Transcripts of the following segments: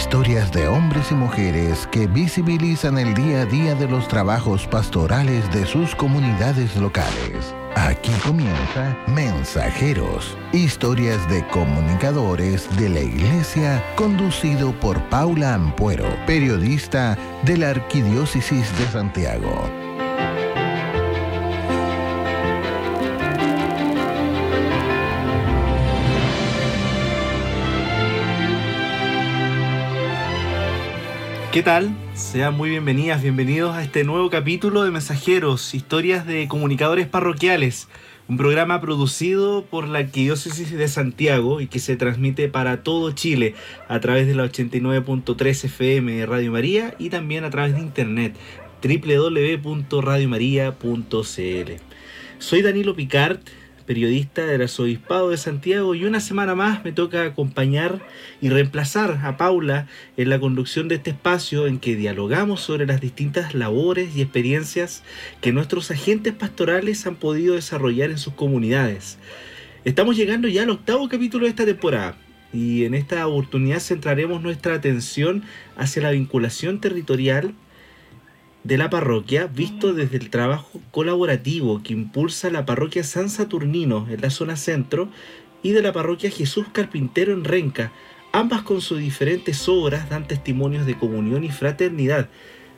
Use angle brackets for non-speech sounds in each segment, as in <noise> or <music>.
Historias de hombres y mujeres que visibilizan el día a día de los trabajos pastorales de sus comunidades locales. Aquí comienza Mensajeros, historias de comunicadores de la Iglesia, conducido por Paula Ampuero, periodista de la Arquidiócesis de Santiago. ¿Qué tal? Sean muy bienvenidas, bienvenidos a este nuevo capítulo de Mensajeros, historias de comunicadores parroquiales, un programa producido por la Arquidiócesis de Santiago y que se transmite para todo Chile a través de la 89.3 FM de Radio María y también a través de internet www.radiomaria.cl. Soy Danilo Picard, periodista del Arzobispado de Santiago, y una semana más me toca acompañar y reemplazar a Paula en la conducción de este espacio en que dialogamos sobre las distintas labores y experiencias que nuestros agentes pastorales han podido desarrollar en sus comunidades. Estamos llegando ya al octavo capítulo de esta temporada. Y en esta oportunidad centraremos nuestra atención hacia la vinculación territorial de la parroquia visto desde el trabajo colaborativo que impulsa la parroquia San Saturnino en la zona centro y de la parroquia Jesús Carpintero en Renca, ambas con sus diferentes obras dan testimonios de comunión y fraternidad,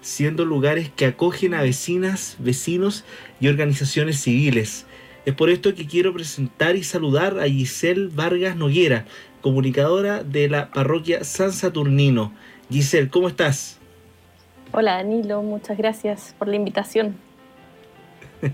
siendo lugares que acogen a vecinas, vecinos y organizaciones civiles. Es por esto que quiero presentar y saludar a Giselle Vargas Noguera, comunicadora de la parroquia San Saturnino. Giselle, ¿cómo estás? Hola Danilo, muchas gracias por la invitación. <laughs>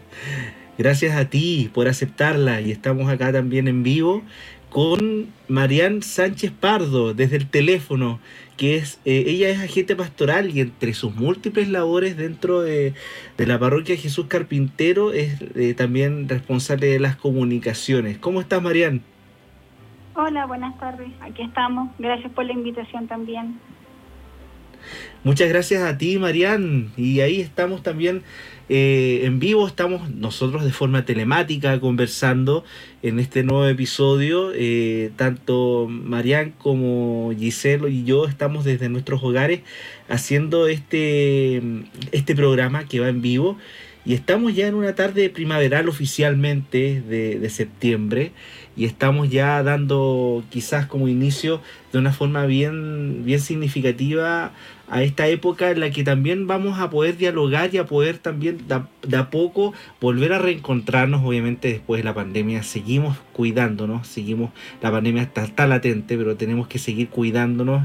Gracias a ti por aceptarla y estamos acá también en vivo con Marian Sánchez Pardo desde el teléfono, que es eh, ella es agente pastoral y entre sus múltiples labores dentro de, la parroquia Jesús Carpintero es eh, también responsable de las comunicaciones. ¿Cómo estás Marian? Hola, buenas tardes. Aquí estamos. Gracias por la invitación también. Muchas gracias a ti, Marian. Y ahí estamos también eh, en vivo, estamos nosotros de forma telemática conversando en este nuevo episodio. Eh, tanto Marian como Giselo y yo estamos desde nuestros hogares haciendo este, este programa que va en vivo. Y estamos ya en una tarde primaveral oficialmente de, de septiembre y estamos ya dando quizás como inicio de una forma bien, bien significativa a esta época en la que también vamos a poder dialogar y a poder también de a poco volver a reencontrarnos, obviamente después de la pandemia, seguimos cuidándonos, seguimos, la pandemia está, está latente, pero tenemos que seguir cuidándonos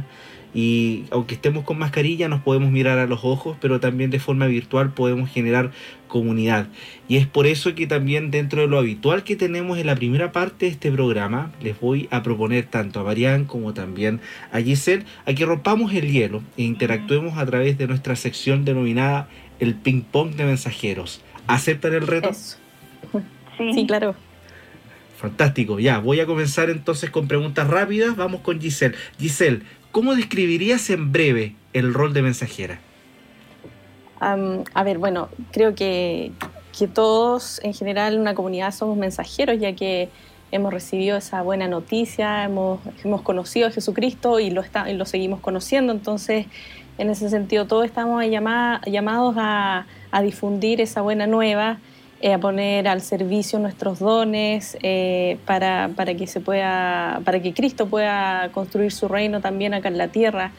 y aunque estemos con mascarilla nos podemos mirar a los ojos, pero también de forma virtual podemos generar comunidad. Y es por eso que también dentro de lo habitual que tenemos en la primera parte de este programa, les voy a proponer tanto a Marian como también a Giselle a que rompamos el hielo e interactuemos a través de nuestra sección denominada el ping pong de mensajeros. ¿Aceptan el reto? Sí. sí, claro. Fantástico, ya, voy a comenzar entonces con preguntas rápidas. Vamos con Giselle. Giselle, ¿cómo describirías en breve el rol de mensajera? a ver, bueno, creo que, todos en general en una comunidad somos mensajeros, ya que hemos recibido esa buena noticia, hemos, hemos conocido a Jesucristo y lo, está, y lo seguimos conociendo, entonces en ese sentido todos estamos llamados a, difundir esa buena nueva, eh, a poner al servicio nuestros dones eh, para, para, que se pueda, para que Cristo pueda construir su reino también acá en la tierra.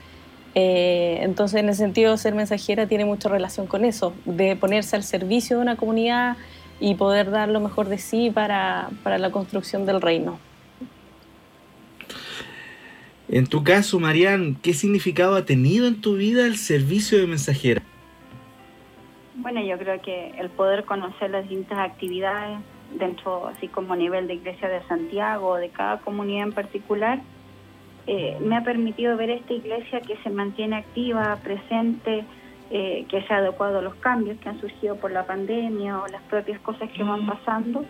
Eh, entonces, en ese sentido, ser mensajera tiene mucha relación con eso, de ponerse al servicio de una comunidad y poder dar lo mejor de sí para, para la construcción del reino. En tu caso, Marian, ¿qué significado ha tenido en tu vida el servicio de mensajera? Bueno, yo creo que el poder conocer las distintas actividades dentro, así como a nivel de Iglesia de Santiago, de cada comunidad en particular, eh, me ha permitido ver esta iglesia que se mantiene activa, presente, eh, que se ha adecuado a los cambios que han surgido por la pandemia o las propias cosas que van pasando,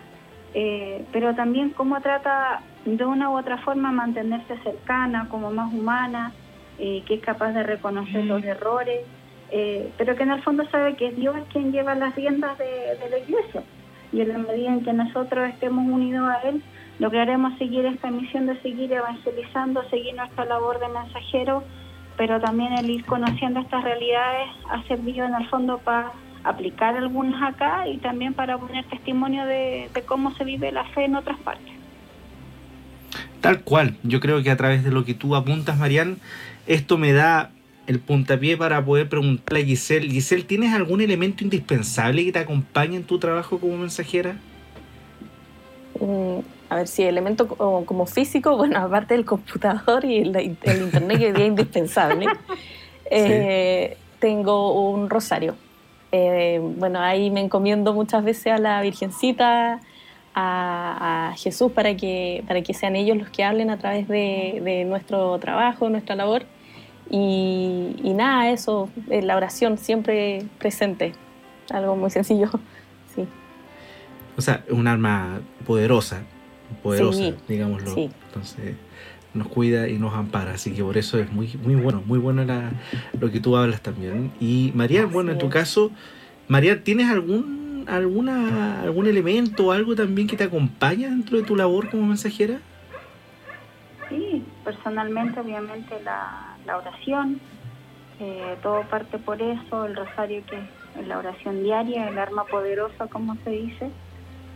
eh, pero también cómo trata de una u otra forma mantenerse cercana, como más humana, que es capaz de reconocer los errores, pero que en el fondo sabe que es Dios quien lleva las riendas de, de la iglesia. Y en la medida en que nosotros estemos unidos a Él, lograremos seguir esta misión de seguir evangelizando, seguir nuestra labor de mensajero pero también el ir conociendo estas realidades ha servido en el fondo para aplicar algunas acá y también para poner testimonio de, cómo se vive la fe en otras partes. Tal cual, yo creo que a través de lo que tú apuntas, Marian, esto me da el puntapié para poder preguntarle a Giselle, Giselle, ¿tienes algún elemento indispensable que te acompañe en tu trabajo como mensajera? Mm, a ver si elemento como, físico, <laughs> bueno, aparte del computador y el, internet que es indispensable, <laughs> eh, tengo un rosario. Eh, bueno, ahí me encomiendo muchas veces a la Virgencita, a, Jesús, para que, para que sean ellos los que hablen a través de, nuestro trabajo, nuestra labor. Y, y, nada, eso, eh, la oración siempre presente, algo muy sencillo, <laughs> sí. O sea, un arma poderosa, poderosa, digámoslo. Entonces nos cuida y nos ampara, así que por eso es muy, muy bueno, muy bueno lo que tú hablas también. Y María, bueno, en tu caso, María, ¿tienes algún, alguna, algún elemento o algo también que te acompaña dentro de tu labor como mensajera? Sí, personalmente obviamente la, la oración, eh, todo parte por eso, el rosario que es la oración diaria, el arma poderosa, como se dice,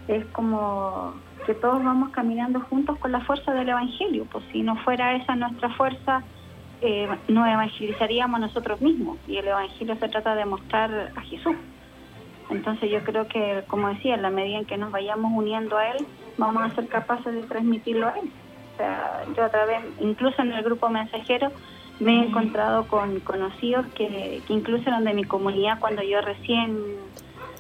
es como que todos vamos caminando juntos con la fuerza del Evangelio, pues si no fuera esa nuestra fuerza, eh, nos evangelizaríamos nosotros mismos y el Evangelio se trata de mostrar a Jesús. Entonces yo creo que, como decía, en la medida en que nos vayamos uniendo a Él, vamos a ser capaces de transmitirlo a Él. O sea, yo a través, incluso en el grupo mensajero, me he encontrado con conocidos que, que incluso eran de mi comunidad cuando yo recién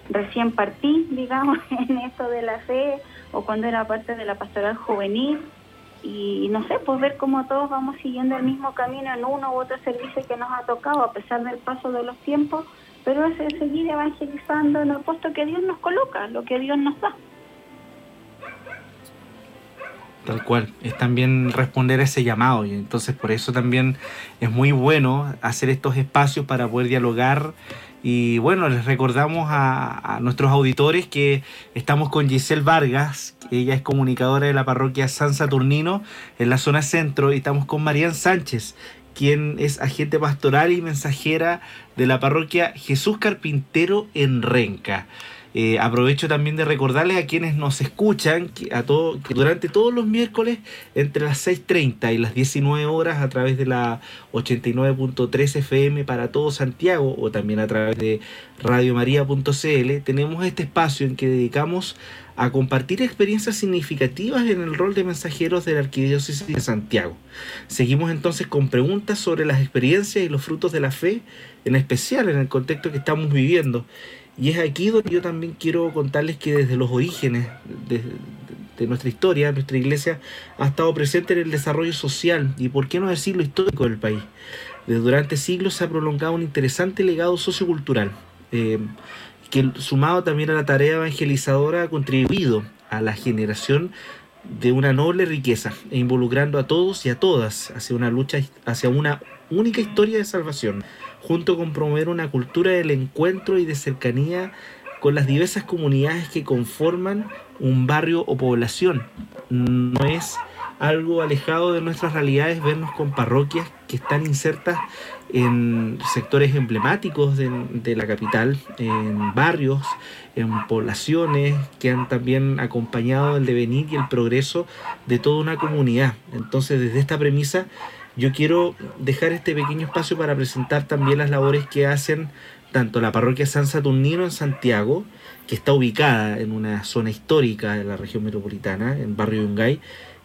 recién partí, <laughs> digamos, en esto de la fe o cuando era parte de la pastoral juvenil y no sé, pues ver cómo todos vamos siguiendo el mismo camino en uno u otro servicio que nos ha tocado a pesar del paso de los tiempos, pero es seguir evangelizando en el puesto que Dios nos coloca, lo que Dios nos da. Tal cual, es también responder a ese llamado y entonces por eso también es muy bueno hacer estos espacios para poder dialogar. Y bueno, les recordamos a, nuestros auditores que estamos con Giselle Vargas, ella es comunicadora de la parroquia San Saturnino en la zona centro, y estamos con Marian Sánchez, quien es agente pastoral y mensajera de la parroquia Jesús Carpintero en Renca. Eh, aprovecho también de recordarles a quienes nos escuchan que, a todo, durante todos los miércoles entre las 6.30 y las 19 horas a través de la 89.3 FM para todo Santiago o también a través de radiomaria.cl tenemos este espacio en que dedicamos a compartir experiencias significativas en el rol de mensajeros de la Arquidiócesis de Santiago. Seguimos entonces con preguntas sobre las experiencias y los frutos de la fe, en especial en el contexto que estamos viviendo. Y es aquí donde yo también quiero contarles que desde los orígenes de, nuestra historia, nuestra iglesia ha estado presente en el desarrollo social y, por qué no decirlo, histórico del país. Desde durante siglos se ha prolongado un interesante legado sociocultural, eh, que sumado también a la tarea evangelizadora ha contribuido a la generación de una noble riqueza e involucrando a todos y a todas hacia una lucha, hacia una única historia de salvación junto con promover una cultura del encuentro y de cercanía con las diversas comunidades que conforman un barrio o población. No es algo alejado de nuestras realidades vernos con parroquias que están insertas en sectores emblemáticos de, la capital, en barrios, en poblaciones que han también acompañado el devenir y el progreso de toda una comunidad. Entonces, desde esta premisa, yo quiero dejar este pequeño espacio para presentar también las labores que hacen tanto la parroquia San Saturnino en Santiago, que está ubicada en una zona histórica de la región metropolitana, en barrio Yungay,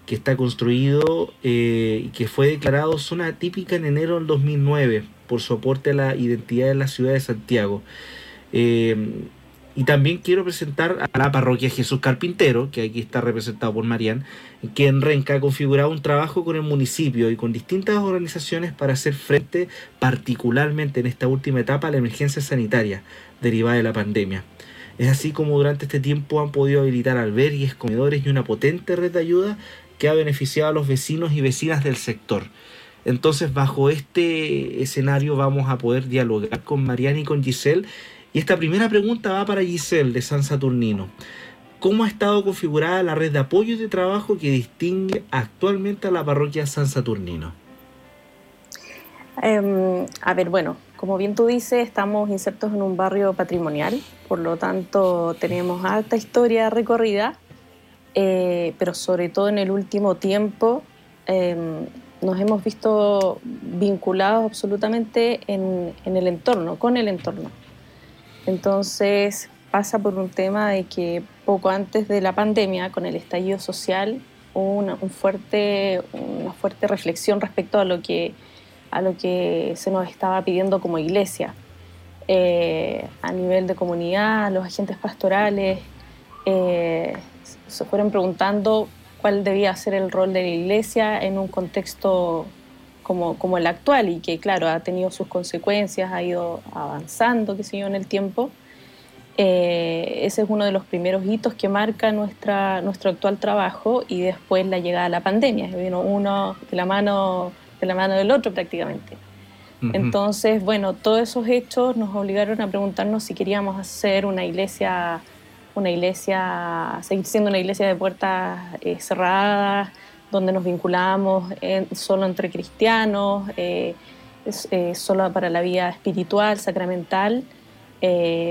que está construido eh, y que fue declarado zona típica en enero del 2009 por su aporte a la identidad de la ciudad de Santiago. Eh, y también quiero presentar a la parroquia Jesús Carpintero, que aquí está representado por Marian, que en Renca ha configurado un trabajo con el municipio y con distintas organizaciones para hacer frente particularmente en esta última etapa a la emergencia sanitaria derivada de la pandemia. Es así como durante este tiempo han podido habilitar albergues, comedores y una potente red de ayuda que ha beneficiado a los vecinos y vecinas del sector. Entonces, bajo este escenario vamos a poder dialogar con Marian y con Giselle y esta primera pregunta va para Giselle de San Saturnino. ¿Cómo ha estado configurada la red de apoyo y de trabajo que distingue actualmente a la parroquia San Saturnino? Em, a ver, bueno, como bien tú dices, estamos insertos en un barrio patrimonial, por lo tanto tenemos alta historia recorrida, eh, pero sobre todo en el último tiempo em, nos hemos visto vinculados absolutamente en, el entorno, con el entorno. Entonces pasa por un tema de que poco antes de la pandemia, con el estallido social, hubo una, un fuerte, una fuerte reflexión respecto a lo que a lo que se nos estaba pidiendo como iglesia. Eh, a nivel de comunidad, los agentes pastorales eh, se fueron preguntando cuál debía ser el rol de la iglesia en un contexto como, como el actual y que, claro, ha tenido sus consecuencias, ha ido avanzando, qué sé yo, en el tiempo. Eh, ese es uno de los primeros hitos que marca nuestra, nuestro actual trabajo y después la llegada a la pandemia. Vino uno de la mano de la mano del otro prácticamente. Entonces, bueno, todos esos hechos nos obligaron a preguntarnos si queríamos hacer una iglesia, una iglesia, seguir siendo una iglesia de puertas eh, cerradas, donde nos vinculamos solo entre cristianos, eh, eh, solo para la vida espiritual, sacramental,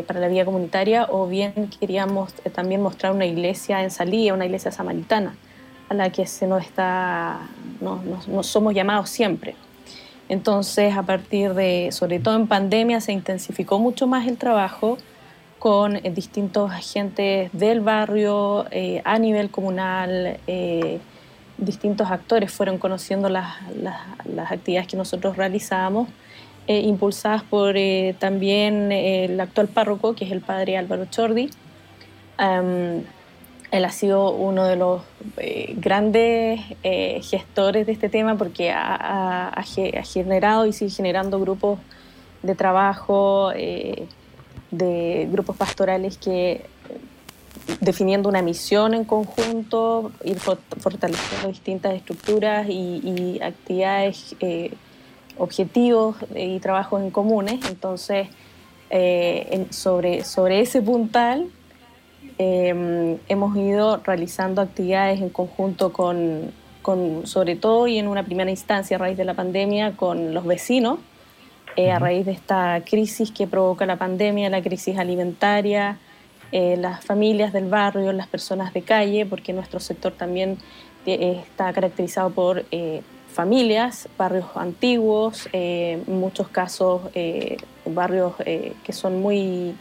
para la vida comunitaria, o bien queríamos también mostrar una iglesia en salida, una iglesia samaritana a la que se nos está, no, somos llamados siempre. Entonces, a partir de, sobre todo en pandemia, se intensificó mucho más el trabajo con eh, distintos agentes del barrio, eh, a nivel comunal, eh, distintos actores fueron conociendo las, las, actividades que nosotros realizábamos, impulsadas por también el actual párroco, que es el padre Álvaro Chordi. Él ha sido uno de los eh, grandes eh, gestores de este tema porque ha, generado y sigue generando grupos de trabajo, eh, de grupos pastorales que definiendo una misión en conjunto, ir fortaleciendo distintas estructuras y, actividades, objetivos y trabajos en comunes. Entonces, sobre, sobre ese puntal, Em, hemos ido realizando actividades en conjunto con, con, sobre todo y en una primera instancia a raíz de la pandemia, con los vecinos, eh, a raíz de esta crisis que provoca la pandemia, la crisis alimentaria, eh, las familias del barrio, las personas de calle, porque nuestro sector también eh, está caracterizado por familias, barrios antiguos, en muchos casos barrios que son muy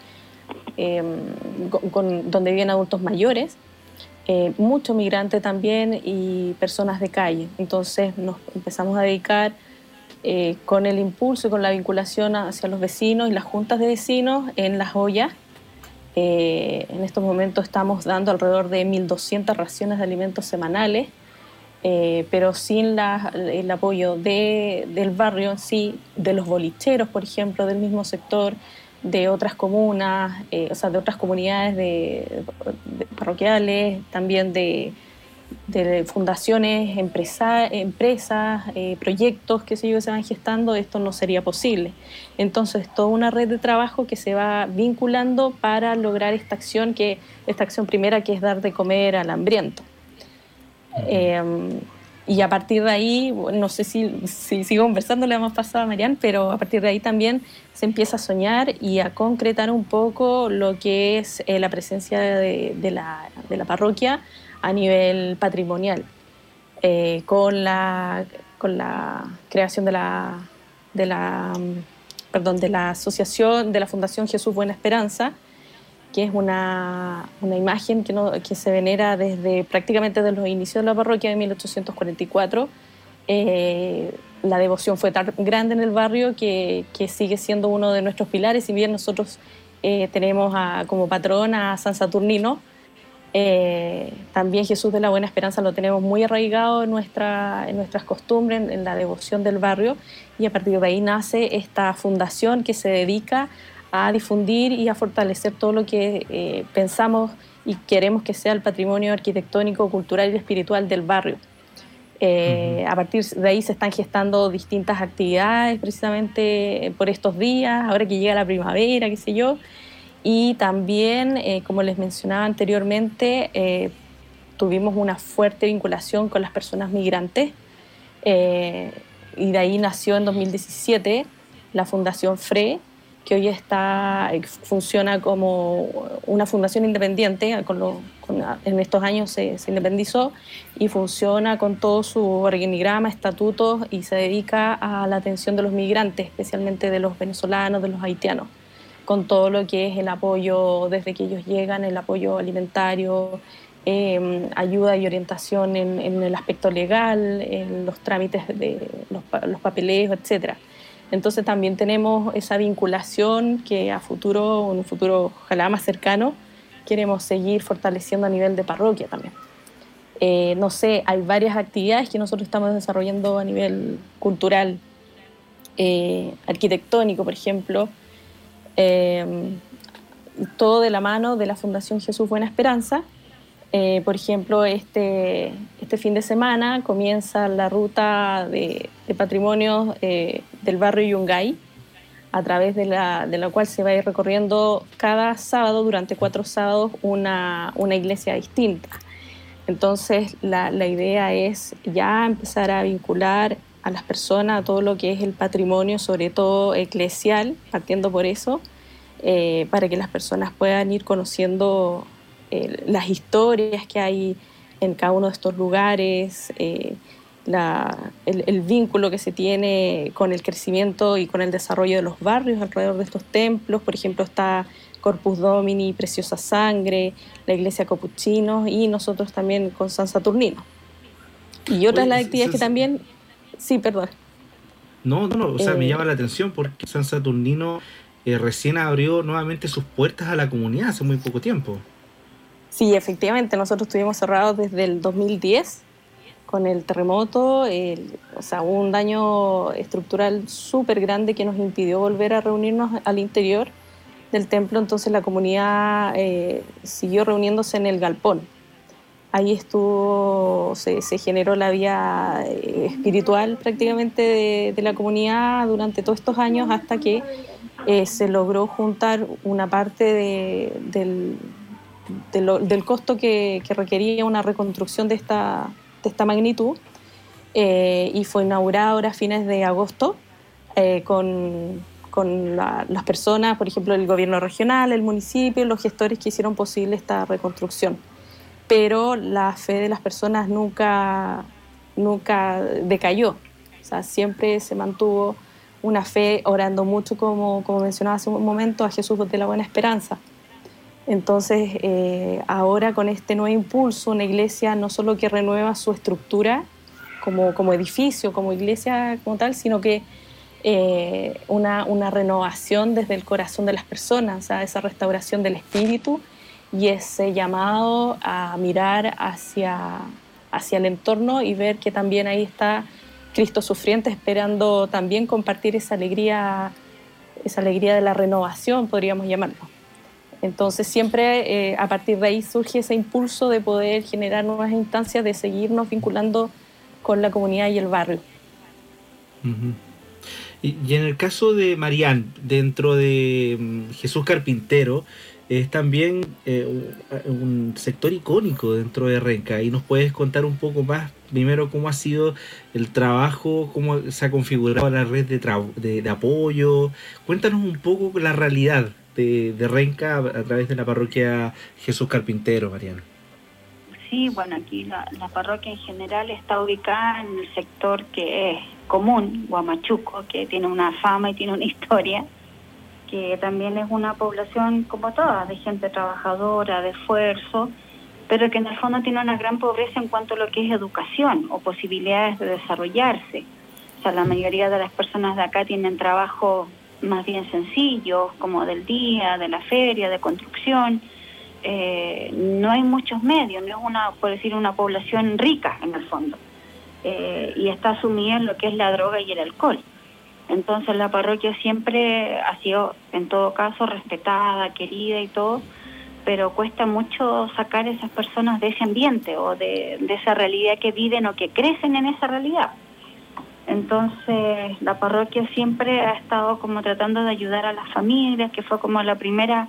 con, donde viven adultos mayores, eh, mucho migrante también y personas de calle. Entonces nos empezamos a dedicar eh, con el impulso y con la vinculación hacia los vecinos y las juntas de vecinos en las ollas. Eh, en estos momentos estamos dando alrededor de 1.200 raciones de alimentos semanales, pero sin el apoyo de, del barrio en sí, de los bolicheros, por ejemplo, del mismo sector, de otras comunas, eh, o sea, de otras comunidades de, parroquiales, también de, fundaciones, empresa, empresas, eh, proyectos que se van gestando, esto no sería posible. Entonces, toda una red de trabajo que se va vinculando para lograr esta acción, que esta acción primera que es dar de comer al hambriento. Y a partir de ahí, no sé si, si sigo conversando, le hemos pasado a Marian, pero a partir de ahí también se empieza a soñar y a concretar un poco lo que es eh, la presencia de, de, la, de, la, parroquia a nivel patrimonial, eh, con, la, con la creación de la, de la, perdón, de la asociación, de la Fundación Jesús Buena Esperanza, que es una, una imagen que, no, que, se venera desde prácticamente desde los inicios de la parroquia de 1844. Eh, la devoción fue tan grande en el barrio que, que, sigue siendo uno de nuestros pilares, si bien nosotros eh, tenemos a, como patrón a San Saturnino, eh, también Jesús de la Buena Esperanza lo tenemos muy arraigado en, nuestra, en nuestras costumbres, en, en la devoción del barrio, y a partir de ahí nace esta fundación que se dedica a difundir y a fortalecer todo lo que eh, pensamos y queremos que sea el patrimonio arquitectónico, cultural y espiritual del barrio. Eh, a partir de ahí se están gestando distintas actividades precisamente por estos días, ahora que llega la primavera, qué sé yo. Y también, eh, como les mencionaba anteriormente, tuvimos una fuerte vinculación con las personas migrantes y de ahí nació en 2017 la Fundación FRE, que hoy está, funciona como una fundación independiente, con en estos años se, independizó y funciona con todo su organigrama, estatutos y se dedica a la atención de los migrantes, especialmente de los venezolanos, de los haitianos, con todo lo que es el apoyo desde que ellos llegan, el apoyo alimentario, em, ayuda y orientación en, el aspecto legal, en los trámites de los, los papeleos, etcétera. Entonces también tenemos esa vinculación que a futuro, en un futuro ojalá más cercano, queremos seguir fortaleciendo a nivel de parroquia también. Eh, no sé, hay varias actividades que nosotros estamos desarrollando a nivel cultural, eh, arquitectónico, por ejemplo, eh, todo de la mano de la Fundación Jesús Buena Esperanza, eh, por ejemplo, este, este fin de semana comienza la ruta de, de eh, del barrio Yungay, a través de la, de la, cual se va a ir recorriendo cada sábado, durante cuatro sábados, una, una iglesia distinta. Entonces, la, la, idea es ya empezar a vincular a las personas a todo lo que es el patrimonio, sobre todo eclesial, partiendo por eso, eh, para que las personas puedan ir conociendo las historias que hay en cada uno de estos lugares, eh, el, vínculo que se tiene con el crecimiento y con el desarrollo de los barrios alrededor de estos templos. Por ejemplo, está Corpus Domini, Preciosa Sangre, la Iglesia Copuchinos y nosotros también con San Saturnino. Y otras las actividades que también... Sí, perdón. No, no, no, o sea, me eh, llama la atención porque San Saturnino eh, recién abrió nuevamente sus puertas a la comunidad hace muy poco tiempo. Sí, efectivamente, nosotros estuvimos cerrados desde el 2010 con el terremoto, o sea, hubo un daño estructural súper grande que nos impidió volver a reunirnos al interior del templo, entonces la comunidad eh, siguió reuniéndose en el galpón. Ahí estuvo, se, generó la vía eh, espiritual prácticamente de, la comunidad durante todos estos años hasta que eh, se logró juntar una parte del costo que, requería una reconstrucción de esta, magnitud eh, y fue inaugurada ahora a fines de agosto con las personas, por ejemplo, el gobierno regional, el municipio, los gestores que hicieron posible esta reconstrucción. Pero la fe de las personas nunca, nunca decayó, o sea, siempre se mantuvo una fe orando mucho, como, como mencionaba hace un momento, a Jesús de la Buena Esperanza. Entonces, eh, ahora con este nuevo impulso, una iglesia no solo que renueva su estructura como, como edificio, como iglesia como tal, sino que eh, una, una, renovación desde el corazón de las personas, esa restauración del espíritu y ese llamado a mirar hacia, hacia el entorno y ver que también ahí está Cristo sufriente esperando también compartir esa alegría, esa alegría de la renovación, podríamos llamarlo. Entonces siempre eh, a partir de ahí surge ese impulso de poder generar nuevas instancias, de seguirnos vinculando con la comunidad y el barrio. y, en el caso de Marián, dentro de mm, Jesús Carpintero, es también eh, un sector icónico dentro de Renca. Y nos puedes contar un poco más, primero, cómo ha sido el trabajo, cómo se ha configurado la red de, de apoyo. Cuéntanos un poco la realidad de, Renca a, través de la parroquia Jesús Carpintero, Mariana. Sí, bueno, aquí la, parroquia en general está ubicada en el sector que es común, Guamachuco, que tiene una fama y tiene una <laughs> historia, que también es una población como todas, de gente trabajadora, de esfuerzo, pero que en el fondo tiene una gran pobreza en cuanto a lo que es educación o posibilidades de desarrollarse. O sea, la mayoría de las personas de acá tienen trabajo más bien sencillos, como del día, de la feria, de construcción. Eh, no hay muchos medios, no es una, por decir, una población rica en el fondo. Eh, y está sumida en lo que es la droga y el alcohol. Entonces la parroquia siempre ha sido, en todo caso, respetada, querida y todo, pero cuesta mucho sacar a esas personas de ese ambiente o de esa realidad que viven o que crecen en esa realidad. Entonces la parroquia siempre ha estado como tratando de ayudar a las familias, que fue como la primera,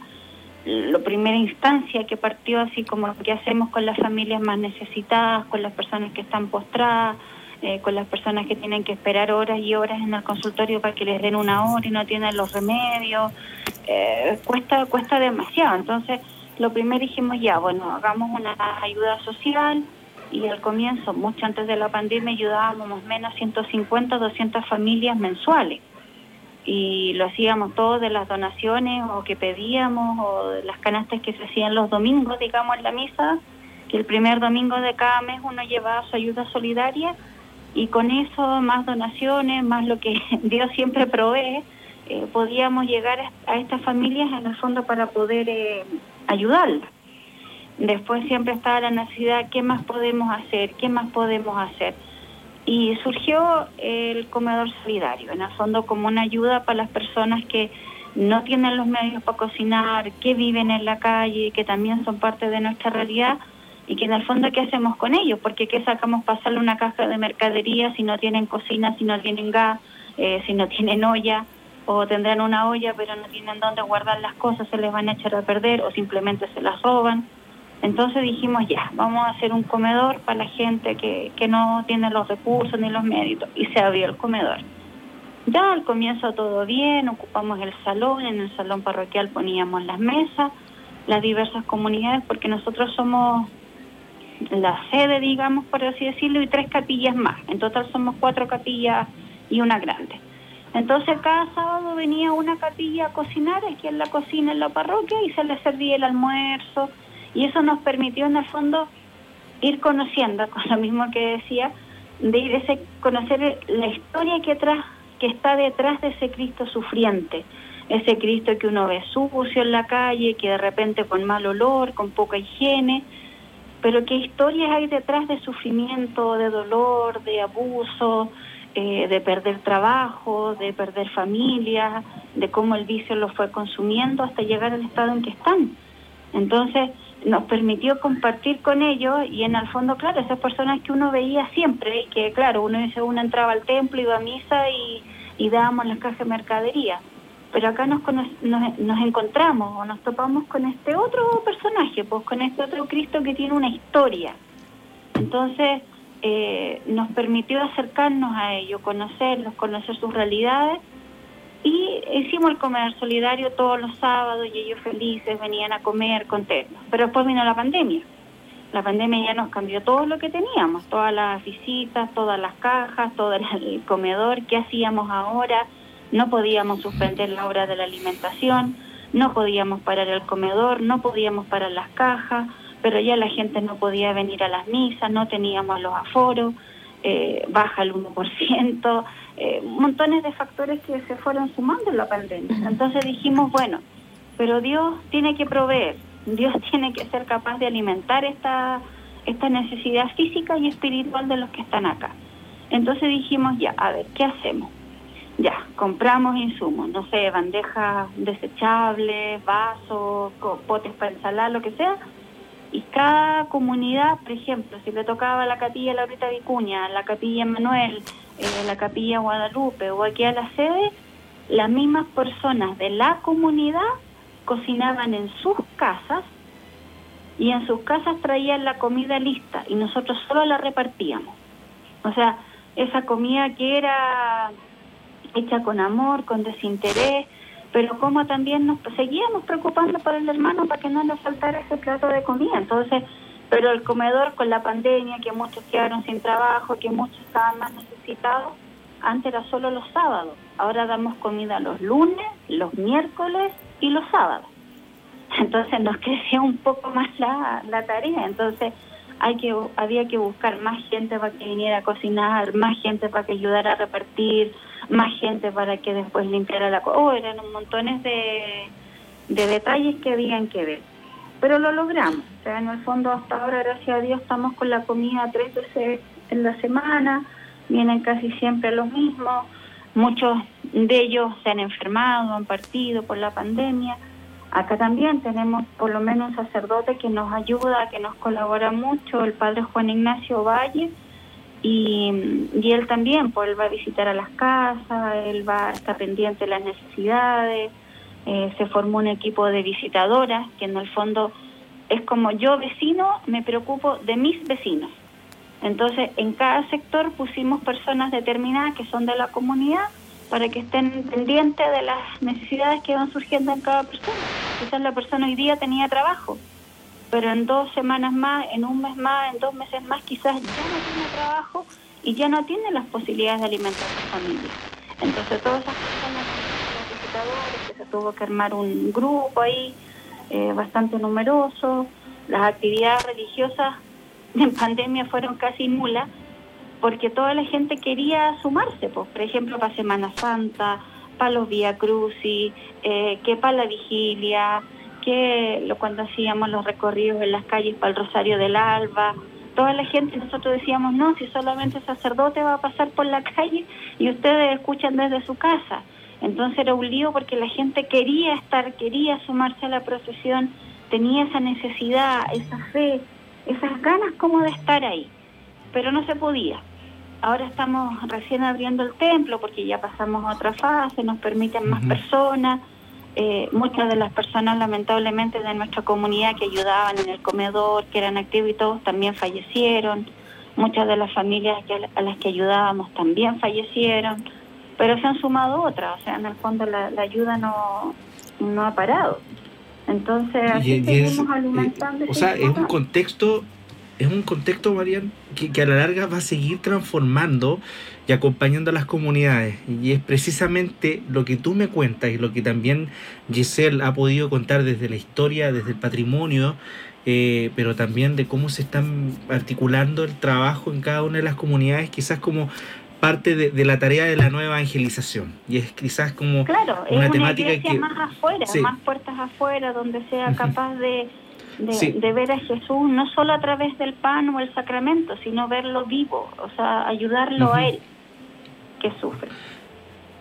la primera instancia que partió así como qué hacemos con las familias más necesitadas, con las personas que están postradas, eh, con las personas que tienen que esperar horas y horas en el consultorio para que les den una hora y no tienen los remedios. Eh, cuesta, cuesta demasiado. Entonces, lo primero dijimos ya, bueno, hagamos una ayuda social y al comienzo, mucho antes de la pandemia, ayudábamos menos 150, 200 familias mensuales. Y lo hacíamos todo de las donaciones o que pedíamos o de las canastas que se hacían los domingos, digamos, en la misa, que el primer domingo de cada mes uno llevaba su ayuda solidaria y con eso, más donaciones, más lo que <laughs> Dios siempre provee, eh, podíamos llegar a estas familias en el fondo para poder eh, ayudarlas. Después siempre estaba la necesidad, ¿qué más podemos hacer? ¿Qué más podemos hacer? Y surgió el comedor solidario, en el fondo como una ayuda para las personas que no tienen los medios para cocinar, que viven en la calle, que también son parte de nuestra realidad y que en el fondo qué hacemos con ellos, porque qué sacamos pasarle una caja de mercadería si no tienen cocina, si no tienen gas, eh, si no tienen olla, o tendrán una olla pero no tienen dónde guardar las cosas, se les van a echar a perder o simplemente se las roban. Entonces dijimos ya, vamos a hacer un comedor para la gente que, que no tiene los recursos ni los méritos y se abrió el comedor. Ya al comienzo todo bien, ocupamos el salón, en el salón parroquial poníamos las mesas, las diversas comunidades, porque nosotros somos la sede, digamos, por así decirlo, y tres capillas más. En total somos cuatro capillas y una grande. Entonces cada sábado venía una capilla a cocinar aquí en la cocina en la parroquia y se les servía el almuerzo y eso nos permitió en el fondo ir conociendo, <laughs> con lo mismo que decía, de ir ese, conocer la historia que, atrás, que está detrás de ese Cristo sufriente, ese Cristo que uno ve sucio en la calle, que de repente con mal olor, con poca higiene, pero qué historias hay detrás de sufrimiento, de dolor, de abuso, eh, de perder trabajo, de perder familia, de cómo el vicio lo fue consumiendo hasta llegar al estado en que están. Entonces nos permitió compartir con ellos y en el fondo, claro, esas personas que uno veía siempre, y que claro, uno uno entraba al templo, iba a misa y, y dábamos las cajas de mercadería pero acá nos, nos, encontramos o nos topamos con este otro personaje, pues con este otro Cristo que tiene una historia. Entonces eh, nos permitió acercarnos a ellos, conocerlos, conocer sus realidades y hicimos el comer solidario todos los sábados y ellos felices venían a comer contentos. Pero después vino la pandemia. La pandemia ya nos cambió todo lo que teníamos, todas las visitas, todas las cajas, todo el comedor, qué hacíamos ahora no podíamos suspender la obra de la alimentación, no podíamos parar el comedor, no podíamos parar las cajas, pero ya la gente no podía venir a las misas, no teníamos los aforos, eh, baja el 1%, eh, montones de factores que se fueron sumando en la pandemia. Entonces dijimos, bueno, pero Dios tiene que proveer, Dios <laughs> tiene que ser capaz de alimentar esta, esta necesidad física y espiritual de los que están acá. Entonces dijimos, ya, a ver, ¿qué hacemos? Ya, compramos insumos, no sé, bandejas desechables, vasos, potes para ensalar, lo que sea. Y cada comunidad, por ejemplo, si le tocaba la capilla Laurita Vicuña, la capilla Manuel, eh, la capilla Guadalupe o aquí a la sede, las mismas personas de la comunidad cocinaban en sus casas y en sus casas traían la comida lista y nosotros solo la repartíamos. O sea, esa comida que era hecha con amor, con desinterés, pero como también nos seguíamos preocupando por el hermano para que no nos faltara ese plato de comida. Entonces, pero el comedor con la pandemia, que muchos quedaron sin trabajo, que muchos estaban más necesitados, antes era solo los sábados. Ahora damos comida los lunes, los miércoles y los sábados. <laughs> Entonces nos creció un poco más la, la tarea. Entonces hay que había que buscar más gente para que viniera a cocinar, más gente para que ayudara a repartir, más gente para que después limpiara la cosa. Oh, eran montones de, de detalles que habían que ver. Pero lo logramos. O sea, en el fondo hasta ahora, gracias a Dios, estamos con la comida tres veces en la semana. Vienen casi siempre los mismos. Muchos de ellos se han enfermado, han partido por la pandemia. Acá también tenemos por lo menos un sacerdote que nos ayuda, que nos colabora mucho, el padre Juan Ignacio Valle, y, él también, pues él va a visitar a las casas, él va a estar pendiente de las necesidades, eh, se formó un equipo de visitadoras, que en el fondo es como yo vecino me preocupo de mis vecinos. Entonces, en cada sector pusimos personas determinadas que son de la comunidad para que estén pendientes de las necesidades que van surgiendo en cada persona. Quizás la persona hoy día tenía trabajo, pero en dos semanas más, en un mes más, en dos meses más, quizás ya no tiene trabajo y ya no tiene las posibilidades de alimentar a su familia. Entonces, todas esas personas, los que se tuvo que armar un grupo ahí eh, bastante numeroso, las actividades religiosas <laughs> en pandemia fueron casi nulas porque toda la gente quería sumarse, pues, por ejemplo, para Semana Santa, para los Vía Crucis, eh, que para la vigilia, que cuando hacíamos los recorridos en las calles para el Rosario del Alba, toda la gente, nosotros decíamos, no, si solamente el sacerdote va a pasar por la calle y ustedes escuchan desde su casa. Entonces era un lío porque la gente quería estar, quería sumarse a la procesión, tenía esa necesidad, esa fe, esas ganas como de estar ahí, pero no se podía. Ahora estamos recién abriendo el templo porque ya pasamos a otra fase, nos permiten más personas. Eh, muchas de las personas lamentablemente de nuestra comunidad que ayudaban en el comedor, que eran activos y todos, también fallecieron. Muchas de las familias a las que ayudábamos también fallecieron, pero se han sumado otras, o sea, en el fondo la, ayuda no, no ha parado. Entonces, así seguimos eh, alimentando. o sea, es un contexto, es un contexto, Marian, que, que, a la larga va a seguir transformando y acompañando a las comunidades. Y es precisamente lo que tú me cuentas y lo que también Giselle ha podido contar desde la historia, desde el patrimonio, eh, pero también de cómo se están articulando el trabajo en cada una de las comunidades, quizás como parte de, la tarea de la nueva evangelización. Y es quizás como claro, una, temática que... más afuera, más puertas afuera, donde sea capaz de, de, ver a Jesús, no solo a través del pan o el sacramento, sino verlo vivo, o sea, ayudarlo a Él que sufre.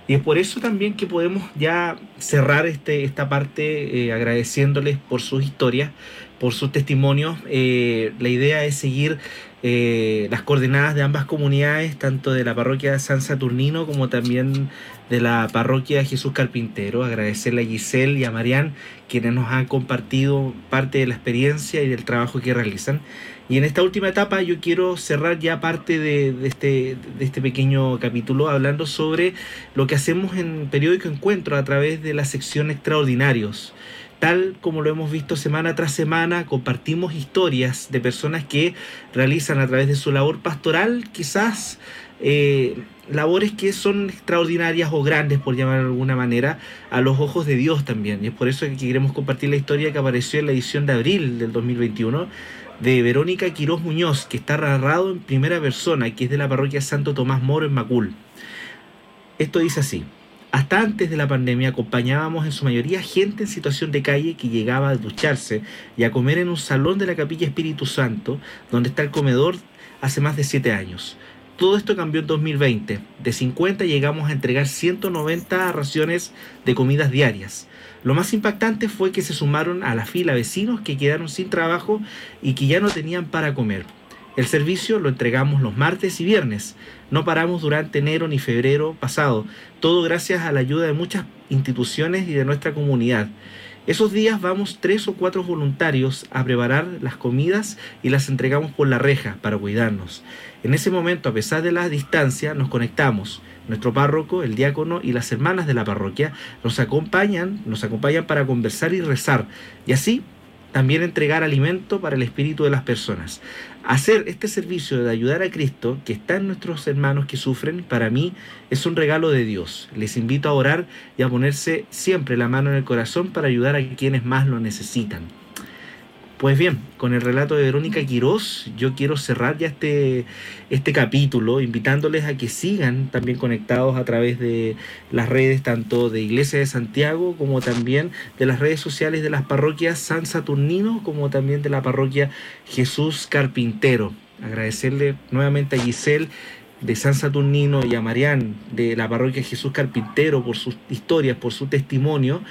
Y es por eso también que podemos ya cerrar este, esta parte eh, agradeciéndoles por sus historias, por sus testimonios. Eh, la idea es seguir eh, las coordenadas de ambas comunidades, tanto de la parroquia de San Saturnino como también de la parroquia Jesús Carpintero. Agradecerle a Giselle y a Marián, quienes nos han compartido parte de la experiencia y del trabajo que realizan. Y en esta última etapa yo quiero cerrar ya parte de, este, de este pequeño capítulo hablando sobre lo que hacemos en Periódico Encuentro a través de la sección Extraordinarios tal como lo hemos visto semana tras semana, compartimos historias de personas que realizan a través de su labor pastoral quizás eh, labores que son extraordinarias o grandes, por llamar de alguna manera, a los ojos de Dios también. Y es por eso que queremos compartir la historia que apareció en la edición de abril del 2021 de Verónica Quiroz Muñoz, que está narrado en primera persona, que es de la parroquia Santo Tomás Moro en Macul. Esto dice así. Hasta antes de la pandemia acompañábamos en su mayoría gente en situación de calle que llegaba a ducharse y a comer en un salón de la Capilla Espíritu Santo, donde está el comedor hace más de siete años. Todo esto cambió en 2020. De 50 llegamos a entregar 190 raciones de comidas diarias. Lo más impactante fue que se sumaron a la fila vecinos que quedaron sin trabajo y que ya no tenían para comer. El servicio lo entregamos los martes y viernes. No paramos durante enero ni febrero pasado, todo gracias a la ayuda de muchas instituciones y de nuestra comunidad. Esos días vamos tres o cuatro voluntarios a preparar las comidas y las entregamos por la reja para cuidarnos. En ese momento, a pesar de la distancia, nos conectamos. Nuestro párroco, el diácono y las hermanas de la parroquia nos acompañan, nos acompañan para conversar y rezar. Y así también entregar alimento para el espíritu de las personas. Hacer este servicio de ayudar a Cristo, que está en nuestros hermanos que sufren, para mí es un regalo de Dios. Les invito a orar y a ponerse siempre la mano en el corazón para ayudar a quienes más lo necesitan. Pues bien, con el relato de Verónica Quirós, yo quiero cerrar ya este, este capítulo, invitándoles a que sigan también conectados a través de las redes tanto de Iglesia de Santiago como también de las redes sociales de las parroquias San Saturnino como también de la parroquia Jesús Carpintero. Agradecerle nuevamente a Giselle de San Saturnino y a Marián de la parroquia Jesús Carpintero por sus historias, por su testimonio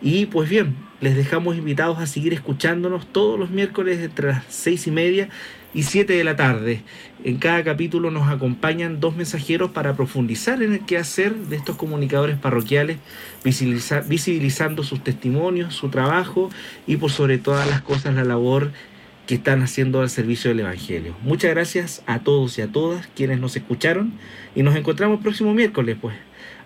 y pues bien, les dejamos invitados a seguir escuchándonos todos los miércoles entre las seis y media y siete de la tarde. En cada capítulo nos acompañan dos mensajeros para profundizar en el quehacer de estos comunicadores parroquiales, visibilizando sus testimonios, su trabajo y por sobre todas las cosas la labor que están haciendo al servicio del Evangelio. Muchas gracias a todos y a todas quienes nos escucharon y nos encontramos próximo miércoles, pues,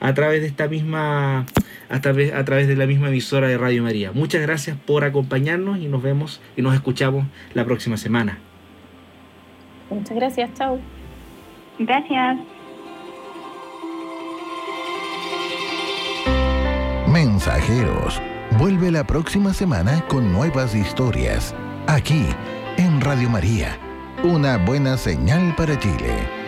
a través de esta misma, a través, a través de la misma emisora de Radio María. Muchas gracias por acompañarnos y nos vemos y nos escuchamos la próxima semana. Muchas gracias, chao. Gracias. Mensajeros. Vuelve la próxima semana con nuevas historias. Aquí, en Radio María. Una buena señal para Chile.